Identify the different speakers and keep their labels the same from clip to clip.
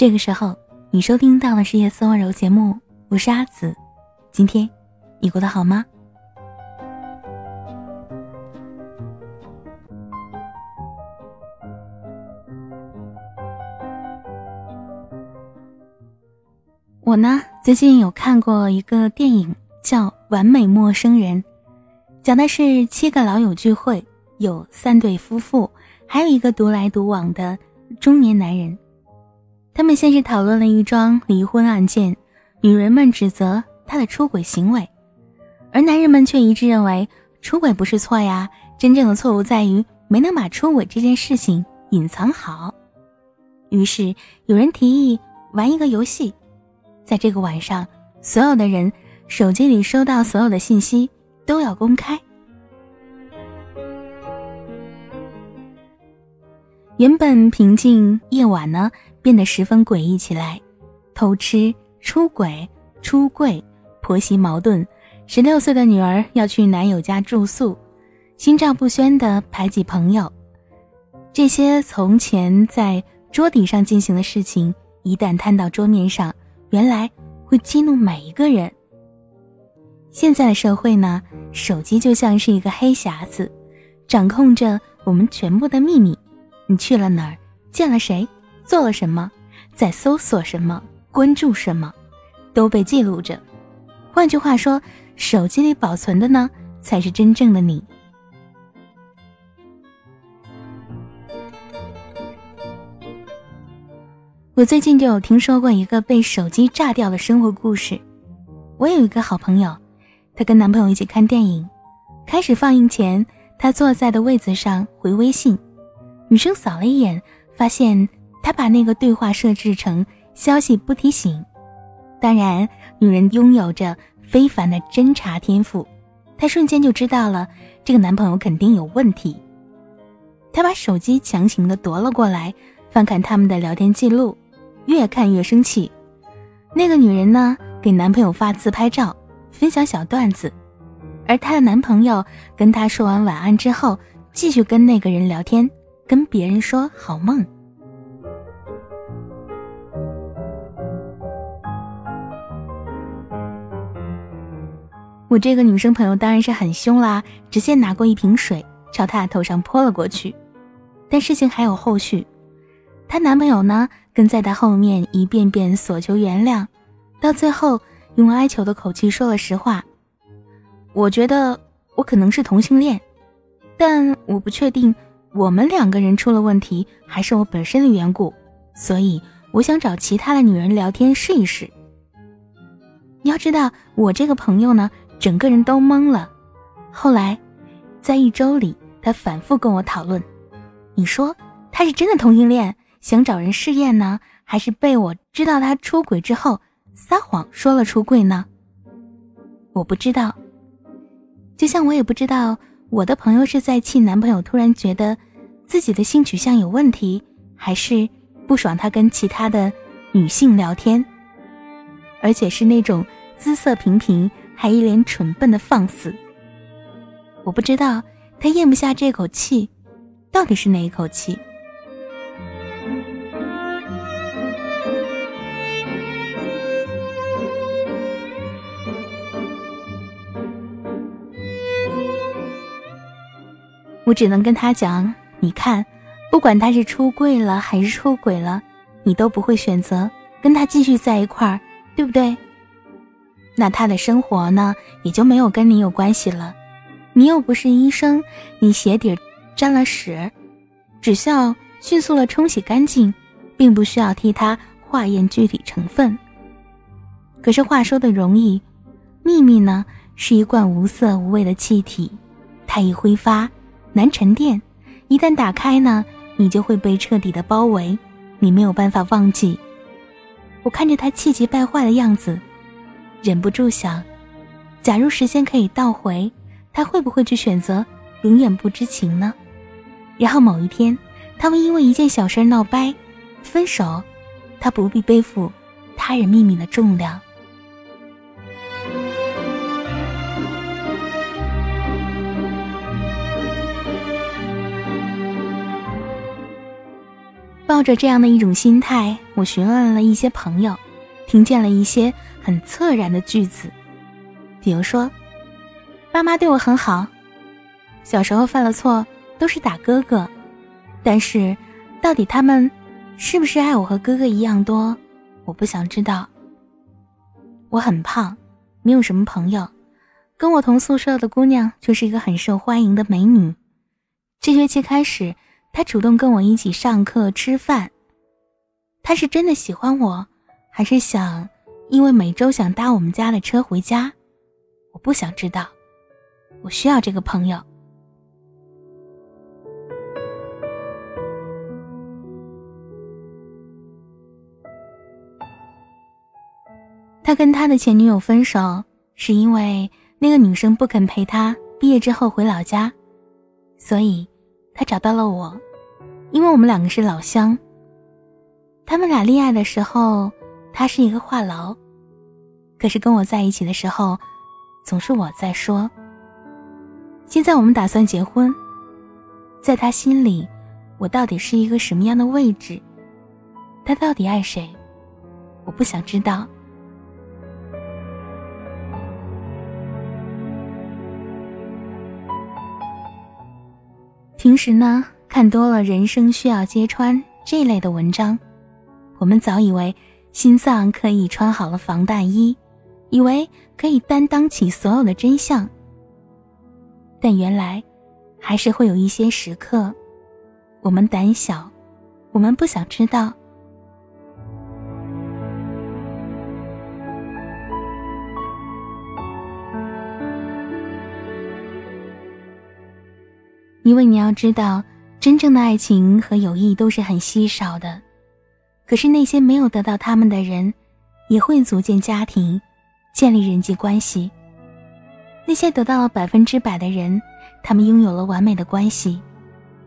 Speaker 1: 这个时候，你收听到的是夜色温柔节目，我是阿紫。今天你过得好吗？我呢，最近有看过一个电影，叫《完美陌生人》，讲的是七个老友聚会，有三对夫妇，还有一个独来独往的中年男人。他们先是讨论了一桩离婚案件，女人们指责他的出轨行为，而男人们却一致认为出轨不是错呀，真正的错误在于没能把出轨这件事情隐藏好。于是有人提议玩一个游戏。在这个晚上，所有的人手机里收到所有的信息都要公开。原本平静夜晚呢，变得十分诡异起来。偷吃、出轨、出柜、婆媳矛盾，十六岁的女儿要去男友家住宿，心照不宣的排挤朋友，这些从前在桌底上进行的事情，一旦摊到桌面上。原来会激怒每一个人。现在的社会呢，手机就像是一个黑匣子，掌控着我们全部的秘密。你去了哪儿，见了谁，做了什么，在搜索什么，关注什么，都被记录着。换句话说，手机里保存的呢，才是真正的你。我最近就有听说过一个被手机炸掉的生活故事。我有一个好朋友，她跟男朋友一起看电影，开始放映前，她坐在的位子上回微信，女生扫了一眼，发现他把那个对话设置成消息不提醒。当然，女人拥有着非凡的侦查天赋，她瞬间就知道了这个男朋友肯定有问题。她把手机强行的夺了过来，翻看他们的聊天记录。越看越生气，那个女人呢，给男朋友发自拍照，分享小段子，而她的男朋友跟她说完晚安之后，继续跟那个人聊天，跟别人说好梦。我这个女生朋友当然是很凶啦，直接拿过一瓶水朝她头上泼了过去，但事情还有后续。她男朋友呢，跟在她后面一遍遍索求原谅，到最后用哀求的口气说了实话：“我觉得我可能是同性恋，但我不确定我们两个人出了问题，还是我本身的缘故，所以我想找其他的女人聊天试一试。”你要知道，我这个朋友呢，整个人都懵了。后来，在一周里，他反复跟我讨论：“你说他是真的同性恋？”想找人试验呢，还是被我知道他出轨之后撒谎说了出柜呢？我不知道，就像我也不知道我的朋友是在气男朋友突然觉得自己的性取向有问题，还是不爽他跟其他的女性聊天，而且是那种姿色平平还一脸蠢笨的放肆。我不知道他咽不下这口气，到底是哪一口气。我只能跟他讲，你看，不管他是出柜了还是出轨了，你都不会选择跟他继续在一块儿，对不对？那他的生活呢，也就没有跟你有关系了。你又不是医生，你鞋底沾了屎，只需要迅速的冲洗干净，并不需要替他化验具体成分。可是话说的容易，秘密呢，是一罐无色无味的气体，它一挥发。难沉淀，一旦打开呢，你就会被彻底的包围，你没有办法忘记。我看着他气急败坏的样子，忍不住想：假如时间可以倒回，他会不会去选择永远不知情呢？然后某一天，他们因为一件小事闹掰，分手，他不必背负他人秘密的重量。抱着这样的一种心态，我我询问了一些朋友，听见了一些很恻然的句子，比如说：“爸妈对我很好，小时候犯了错都是打哥哥，但是到底他们是不是爱我和哥哥一样多，我不想知道。我很胖，没有什么朋友，跟我同宿舍的姑娘就是一个很受欢迎的美女。这学期开始，她主动跟我一起上课吃饭。”她是真的喜欢我，还是想因为每周想搭我们家的车回家？我不想知道。我需要这个朋友。他跟他的前女友分手，是因为那个女生不肯陪他毕业之后回老家，所以他找到了我，因为我们两个是老乡。他们俩恋爱的时候，他是一个话痨，可是跟我在一起的时候，总是我在说。现在我们打算结婚，在他心里，我到底是一个什么样的位置？他到底爱谁？我不想知道。平时呢，看多了人生需要揭穿这类的文章。我们早以为心脏可以穿好了防弹衣，以为可以担当起所有的真相，但原来还是会有一些时刻，我们胆小，我们不想知道，因为你要知道，真正的爱情和友谊都是很稀少的。可是那些没有得到他们的人，也会组建家庭，建立人际关系。那些得到了百分之百的人，他们拥有了完美的关系，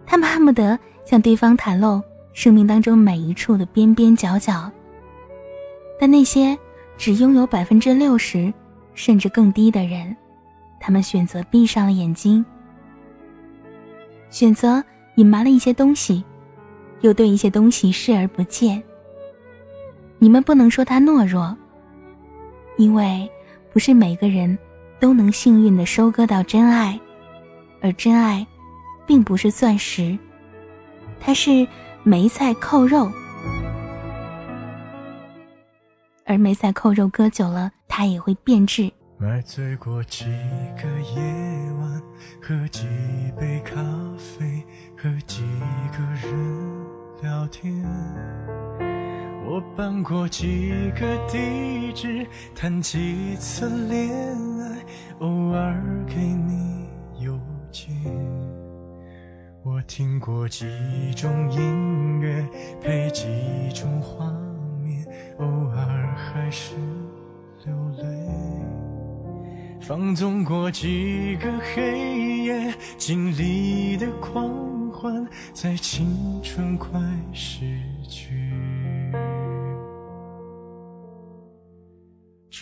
Speaker 1: 他们恨不得向对方袒露生命当中每一处的边边角角。但那些只拥有百分之六十，甚至更低的人，他们选择闭上了眼睛，选择隐瞒了一些东西，又对一些东西视而不见。你们不能说他懦弱，因为不是每个人都能幸运的收割到真爱，而真爱，并不是钻石，它是梅菜扣肉，而梅菜扣肉搁久了，它也会变质。买醉过几个夜晚，喝几杯咖啡，和几个人聊天。我搬过几个地址，谈几次恋爱，偶尔给你邮件。我听过几种音乐，配几种画面，偶尔还是流泪。放纵过几个黑夜，经历的狂欢，在青春快逝去。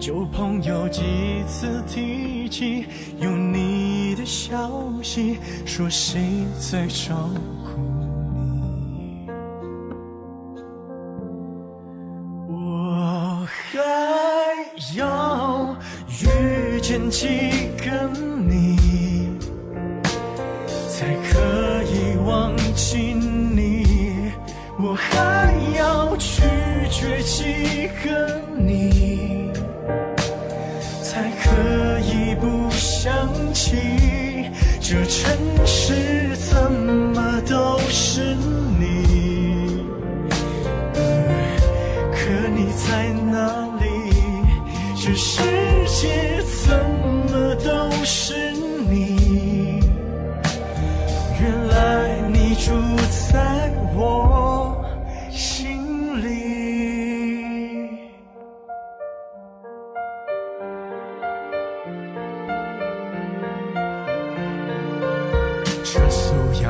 Speaker 1: 旧朋友几次提起有你的消息，说谁在照顾你？我还要遇见几这城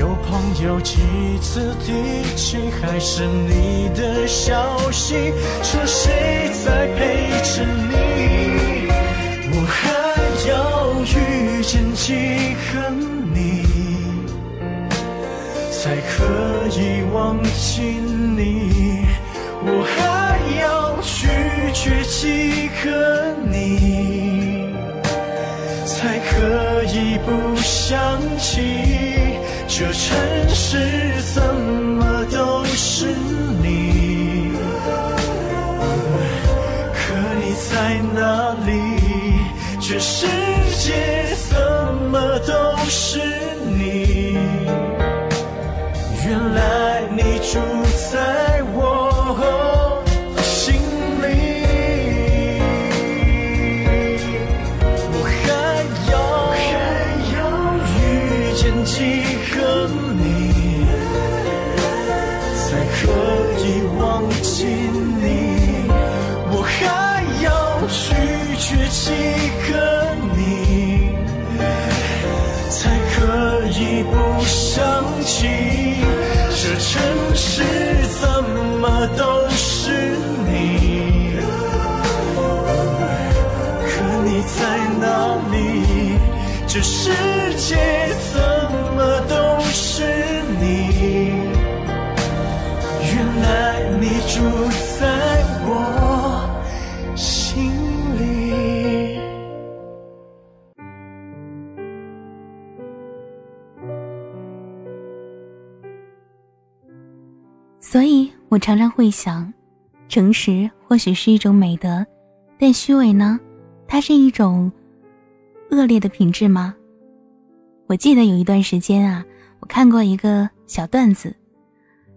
Speaker 2: 有朋友几次提起，还是你的消息，说谁在陪这世界怎么都是你？原来你住在我心里。
Speaker 1: 所以我常常会想，诚实或许是一种美德，但虚伪呢？它是一种恶劣的品质吗？我记得有一段时间啊，我看过一个小段子，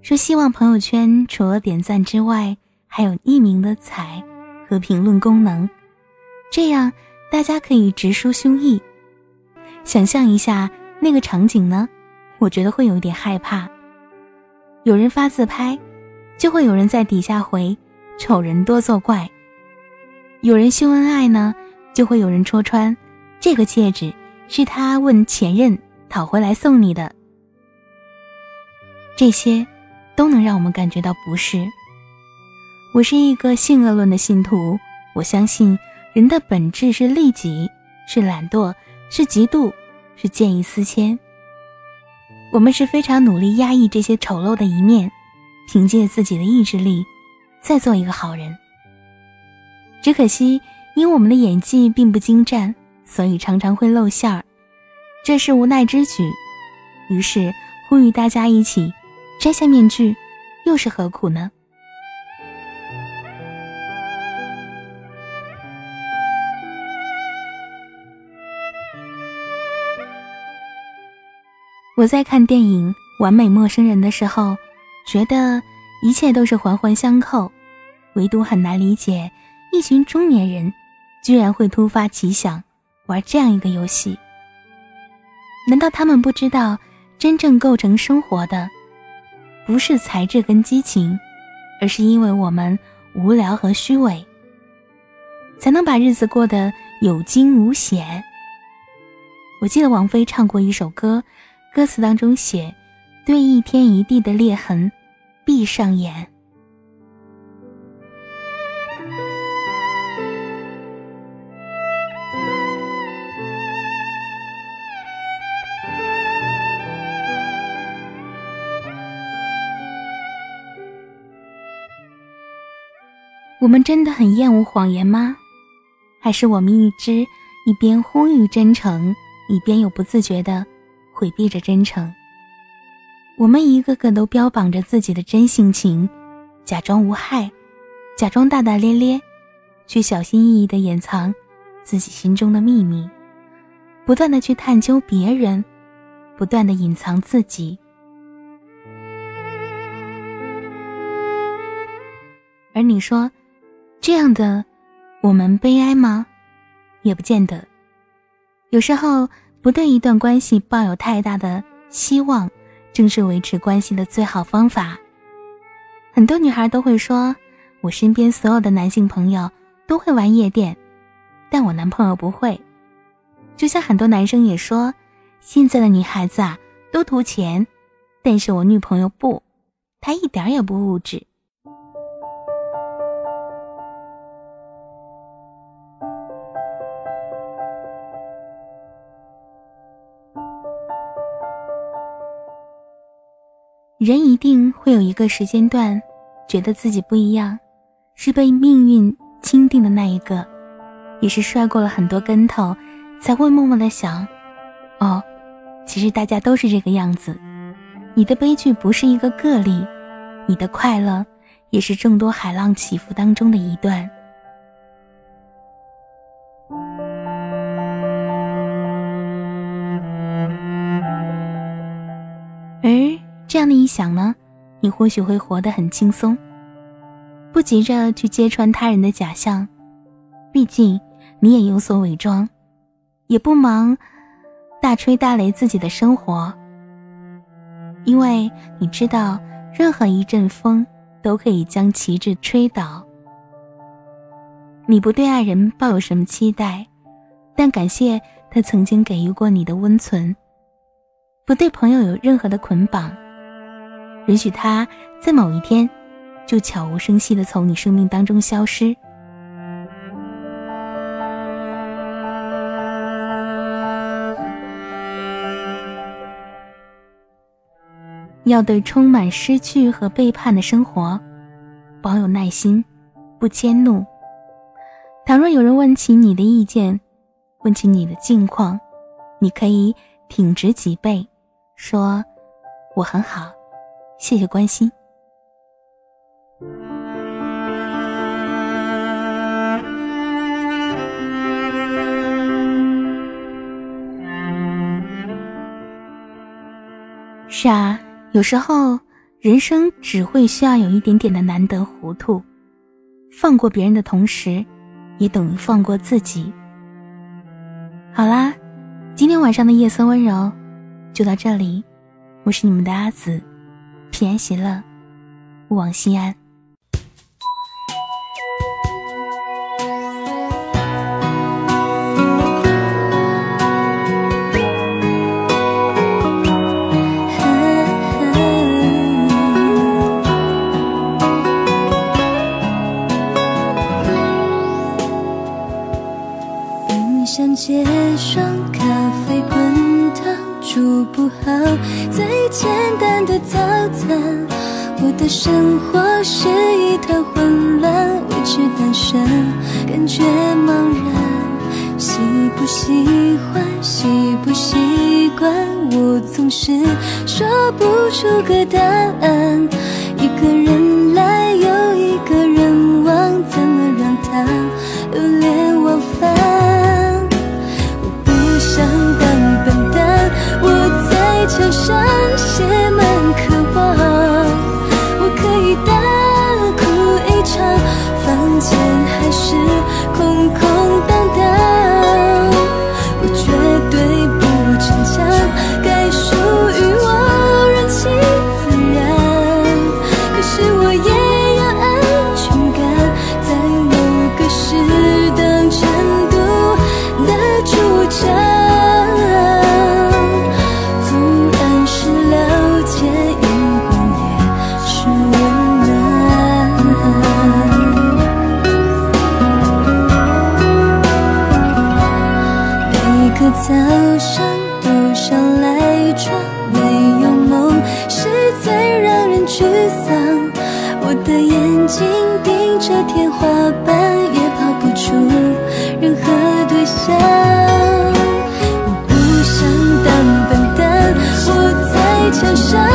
Speaker 1: 说希望朋友圈除了点赞之外，还有匿名的踩和评论功能，这样大家可以直抒胸臆。想象一下那个场景呢，我觉得会有点害怕。有人发自拍，就会有人在底下回“丑人多作怪”；有人秀恩爱呢，就会有人戳穿这个戒指是他问前任讨回来送你的。这些都能让我们感觉到不适。我是一个性恶论的信徒，我相信人的本质是利己，是懒惰，是嫉妒，是见异思迁。我们是非常努力压抑这些丑陋的一面，凭借自己的意志力，再做一个好人。只可惜，因我们的演技并不精湛，所以常常会露馅儿，这是无奈之举。于是呼吁大家一起摘下面具，又是何苦呢？我在看电影《完美陌生人》的时候，觉得一切都是环环相扣，唯独很难理解一群中年人居然会突发奇想玩这样一个游戏。难道他们不知道，真正构成生活的不是才智跟激情，而是因为我们无聊和虚伪，才能把日子过得有惊无险？我记得王菲唱过一首歌。歌词当中写：“对一天一地的裂痕，闭上眼。”我们真的很厌恶谎言吗？还是我们一直一边呼吁真诚，一边又不自觉的？回避着真诚，我们一个个都标榜着自己的真性情，假装无害，假装大大咧咧，却小心翼翼的掩藏自己心中的秘密，不断的去探究别人，不断的隐藏自己。而你说，这样的我们悲哀吗？也不见得，有时候不对一段关系抱有太大的希望，正是维持关系的最好方法。很多女孩都会说，我身边所有的男性朋友都会玩夜店，但我男朋友不会。就像很多男生也说，现在的女孩子啊都图钱，但是我女朋友不，她一点也不物质。人一定会有一个时间段，觉得自己不一样，是被命运钦定的那一个，也是摔过了很多跟头，才会默默的想：哦，其实大家都是这个样子。你的悲剧不是一个个例，你的快乐也是众多海浪起伏当中的一段。想呢，你或许会活得很轻松，不急着去揭穿他人的假象，毕竟你也有所伪装，也不忙大吹大擂自己的生活，因为你知道，任何一阵风都可以将旗帜吹倒。你不对爱人抱有什么期待，但感谢他曾经给予过你的温存；不对朋友有任何的捆绑。允许他在某一天，就悄无声息的从你生命当中消失。要对充满失去和背叛的生活，保有耐心，不迁怒。倘若有人问起你的意见，问起你的近况，你可以挺直脊背，说：“我很好。”谢谢关心。是啊，有时候人生只会需要有一点点的难得糊涂，放过别人的同时，也等于放过自己。好啦，今天晚上的夜色温柔就到这里，我是你们的阿紫。平安喜乐，勿忘心安。
Speaker 3: 冰箱结霜，咖啡滚烫，煮不好最简单的早餐。我的生活是一团混乱，维持单身，感觉茫然。喜不喜欢，习不习惯，我总是说不出个答案。一个人来，又一个人往，怎么让他留恋我在墙上写满渴望。着天花板，也跑不出任何对象。我不想当笨蛋，我在墙上。